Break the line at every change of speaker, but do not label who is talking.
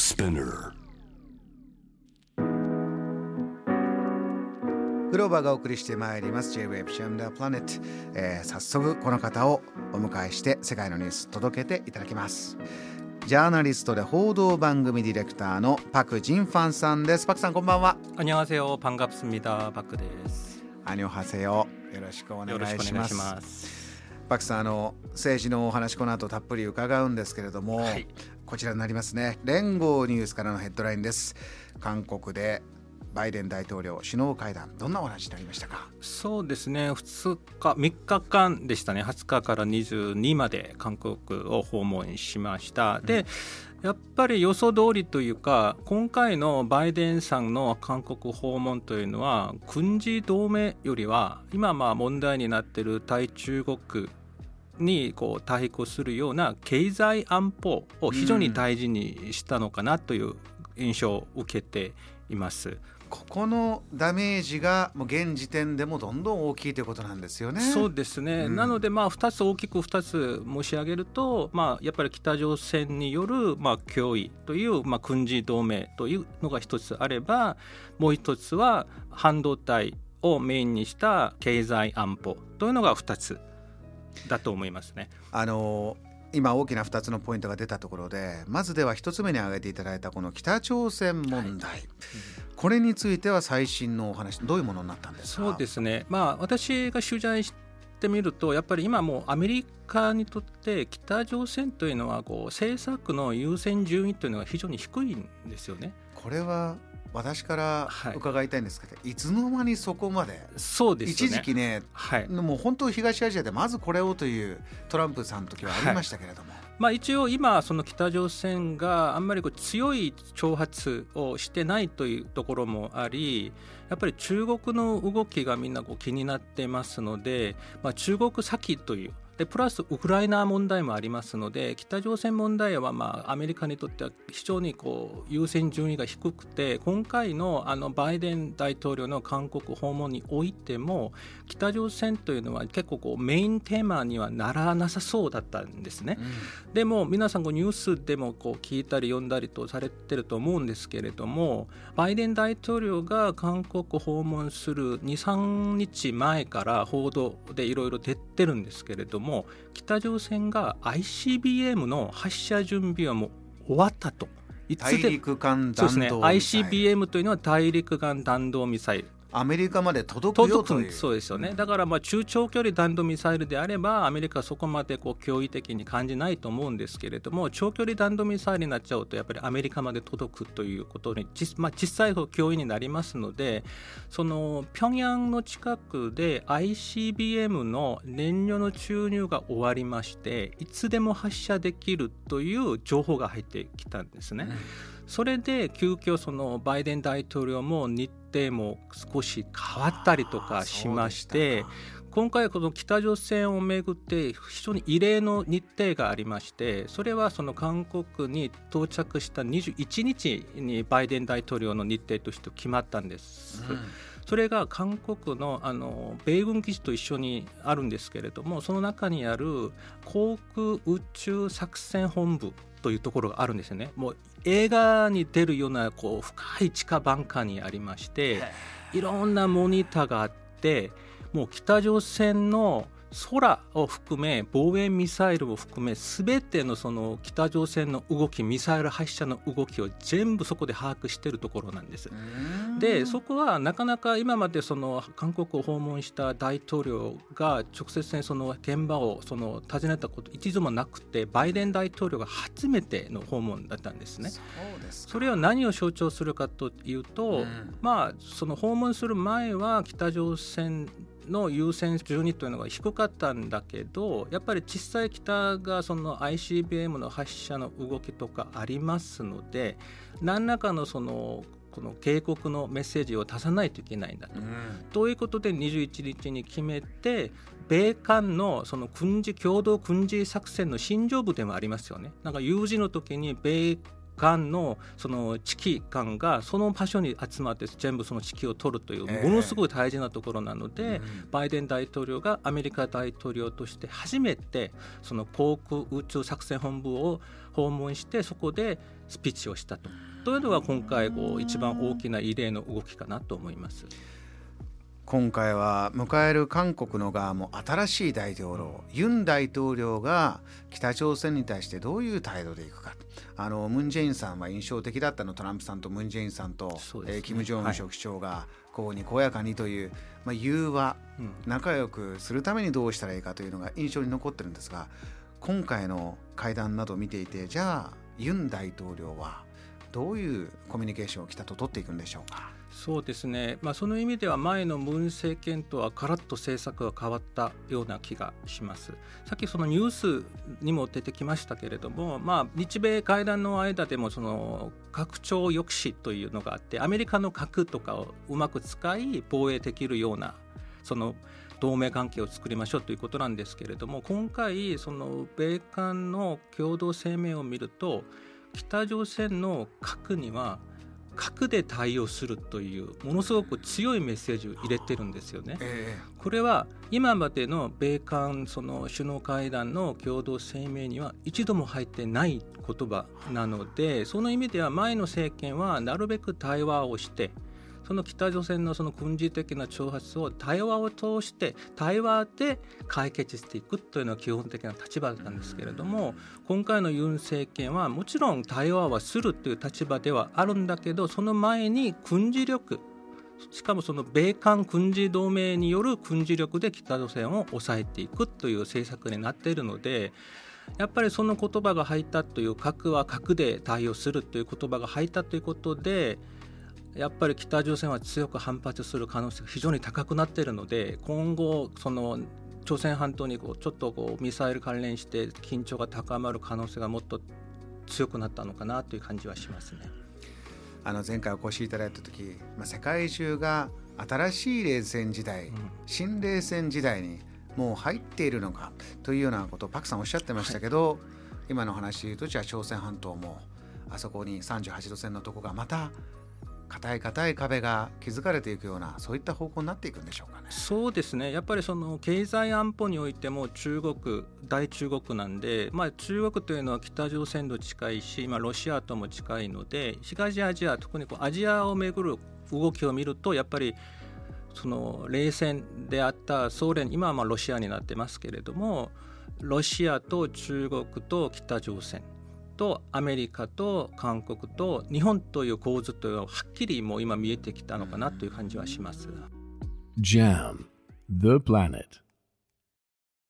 Spinner
グローバーがお送りしてまいります。J-Wave Jam the Planet、えー、早速この方をお迎えして世界のニュース届けていただきます。ジャーナリストで報道番組ディレクターのパク・ジンファンさんです。パクさんこんばんは。
こんにちは。パンガプスミダパクです。
こんにちはよろしくお願いします。パクさんあの政治のお話この後たっぷり伺うんですけれども、はい、こちらになりますね。連合ニュースからのヘッドラインです。韓国でバイデン大統領首脳会談どんなお話になりましたか？
そうですね。2日3日間でしたね。20日から22まで韓国を訪問しました、うん、でやっぱり予想通りというか今回のバイデンさんの韓国訪問というのは軍事同盟よりは今まあ問題になっている対中国にこう対抗するような経済安保を非常に大事にしたのかなという印象を受けています。
ここのダメージがもう現時点でもどんどん大きいということなんですよね。
そうですね、うん、なのでまあ2つ大きく2つ申し上げると、まあ、やっぱり北朝鮮によるまあ脅威という、まあ、軍事同盟というのが1つあればもう1つは半導体をメインにした経済安保というのが2つだと思いますね。
あの今大きな2つのポイントが出たところでまずでは1つ目に挙げていただいたこの北朝鮮問題、はいこれについては最新のお話どういうものになったんです
か？そうですね、まあ、私が取材してみるとやっぱり今もうアメリカにとって北朝鮮というのはこう政策の優先順位というのが非常に低いんですよね。
これは私から伺いたいんですけど、はい、いつの間にそこまで
そうです、ね、
一時期ね、はい、もう本当東アジアでまずこれをというトランプさんの時はありましたけれども、はい
まあ、一応今その北朝鮮があんまりこう強い挑発をしてないというところもありやっぱり中国の動きがみんなこう気になってますので、まあ、中国先というでプラスウクライナ問題もありますので北朝鮮問題はまあアメリカにとっては非常にこう優先順位が低くて今回のあのバイデン大統領の韓国訪問においても北朝鮮というのは結構こうメインテーマにはならなさそうだったんですね。うん、でも皆さんこうニュースでもこう聞いたり読んだりとされてると思うんですけれどもバイデン大統領が韓国訪問する23日前から報道でいろいろ出てるんですけれどもも北朝鮮が ICBM の発射準備はもう終わったと。
大陸間弾道ミサイル、ね、
ICBM というのは大陸間弾道ミサイル
アメリカまで届くよという。
そうですよね、だからまあ中長距離弾道ミサイルであればアメリカはそこまでこう驚異的に感じないと思うんですけれども長距離弾道ミサイルになっちゃうとやっぱりアメリカまで届くということに実,、まあ、実際脅威になりますのでその平壌の近くで ICBM の燃料の注入が終わりましていつでも発射できるという情報が入ってきたんですね。うん。それで急遽そのバイデン大統領も日程も少し変わったりとかしまして今回この北朝鮮をめぐって非常に異例の日程がありましてそれはその韓国に到着した21日にバイデン大統領の日程として決まったんです。うんそれが韓国のあの米軍基地と一緒にあるんですけれどもその中にある航空宇宙作戦本部というところがあるんですよね。もう映画に出るようなこう深い地下バンカーにありましていろんなモニターがあってもう北朝鮮の空を含め防衛ミサイルを含め全てのその北朝鮮の動きミサイル発射の動きを全部そこで把握しているところなんです。でそこはなかなか今までその韓国を訪問した大統領が直接にその現場をその訪ねたこと一度もなくてバイデン大統領が初めての訪問だったんですね。それは何を象徴するかというと、まあその訪問する前は北朝鮮の優先順位というのが低かったんだけどやっぱり小さい北がその ICBM の発射の動きとかありますので何らかのそのこの警告のメッセージを出さないといけないんだと。うん、ということで21日に決めて米韓のその軍事共同軍事作戦の新庄部でもありますよね。なんか有事の時に米間のその指揮官がその場所に集まって全部その指揮を取るというものすごい大事なところなので、えー、バイデン大統領がアメリカ大統領として初めてその航空宇宙作戦本部を訪問してそこでスピーチをしたと。というのが今回こう一番大きな異例の動きかなと思います。
今回は迎える韓国の側も新しい大統領ユン大統領が北朝鮮に対してどういう態度でいくか。あのムン・ジェインさんは印象的だったのトランプさんとムン・ジェインさんと、ね。えー、キム・ジョンウン書記長がこうにこやかにという、まあ、融和、仲良くするためにどうしたらいいかというのが印象に残ってるんですが今回の会談などを見ていてじゃあユン大統領はどういうコミュニケーションを北と取っていくんでしょうか？
そうですね、まあ、その意味では前のムン政権とはガラッと政策が変わったような気がします。さっきそのニュースにも出てきましたけれども、まあ、日米会談の間でもその拡張抑止というのがあってアメリカの核とかをうまく使い防衛できるようなその同盟関係を作りましょうということなんですけれども今回その米韓の共同声明を見ると北朝鮮の核には核で対応するというものすごく強いメッセージを入れてるんですよね。これは今までの米韓その首脳会談の共同声明には一度も入ってない言葉なのでその意味では前の政権はなるべく対話をしてその北朝鮮のその軍事的な挑発を対話を通して対話で解決していくというのは基本的な立場なんですけれども今回のユン政権はもちろん対話はするという立場ではあるんだけどその前に軍事力しかもその米韓軍事同盟による軍事力で北朝鮮を抑えていくという政策になっているのでやっぱりその言葉が入ったという核は核で対応するという言葉が入ったということでやっぱり北朝鮮は強く反発する可能性が非常に高くなっているので今後その朝鮮半島にこうちょっとこうミサイル関連して緊張が高まる可能性がもっと強くなったのかなという感じはしますね。
あの前回お越しいただいた時、まあ、世界中が新しい冷戦時代、うん、新冷戦時代にもう入っているのかというようなことをパクさんおっしゃってましたけど、はい、今の話で言うとじゃあ朝鮮半島もあそこに38度線のとこがまた硬い硬い壁が築かれていくようなそういった方向になっていくんでしょうかね。
そうですねやっぱりその経済安保においても中国大中国なんで、まあ、中国というのは北朝鮮と近いし、まあ、ロシアとも近いので東アジア特にこうアジアをめぐる動きを見るとやっぱりその冷戦であったソ連今はまあロシアになってますけれどもロシアと中国と北朝鮮とアメリカと韓国と日本という構図というのははっきりもう今見えてきたのかなという感じはします。JAM The Planet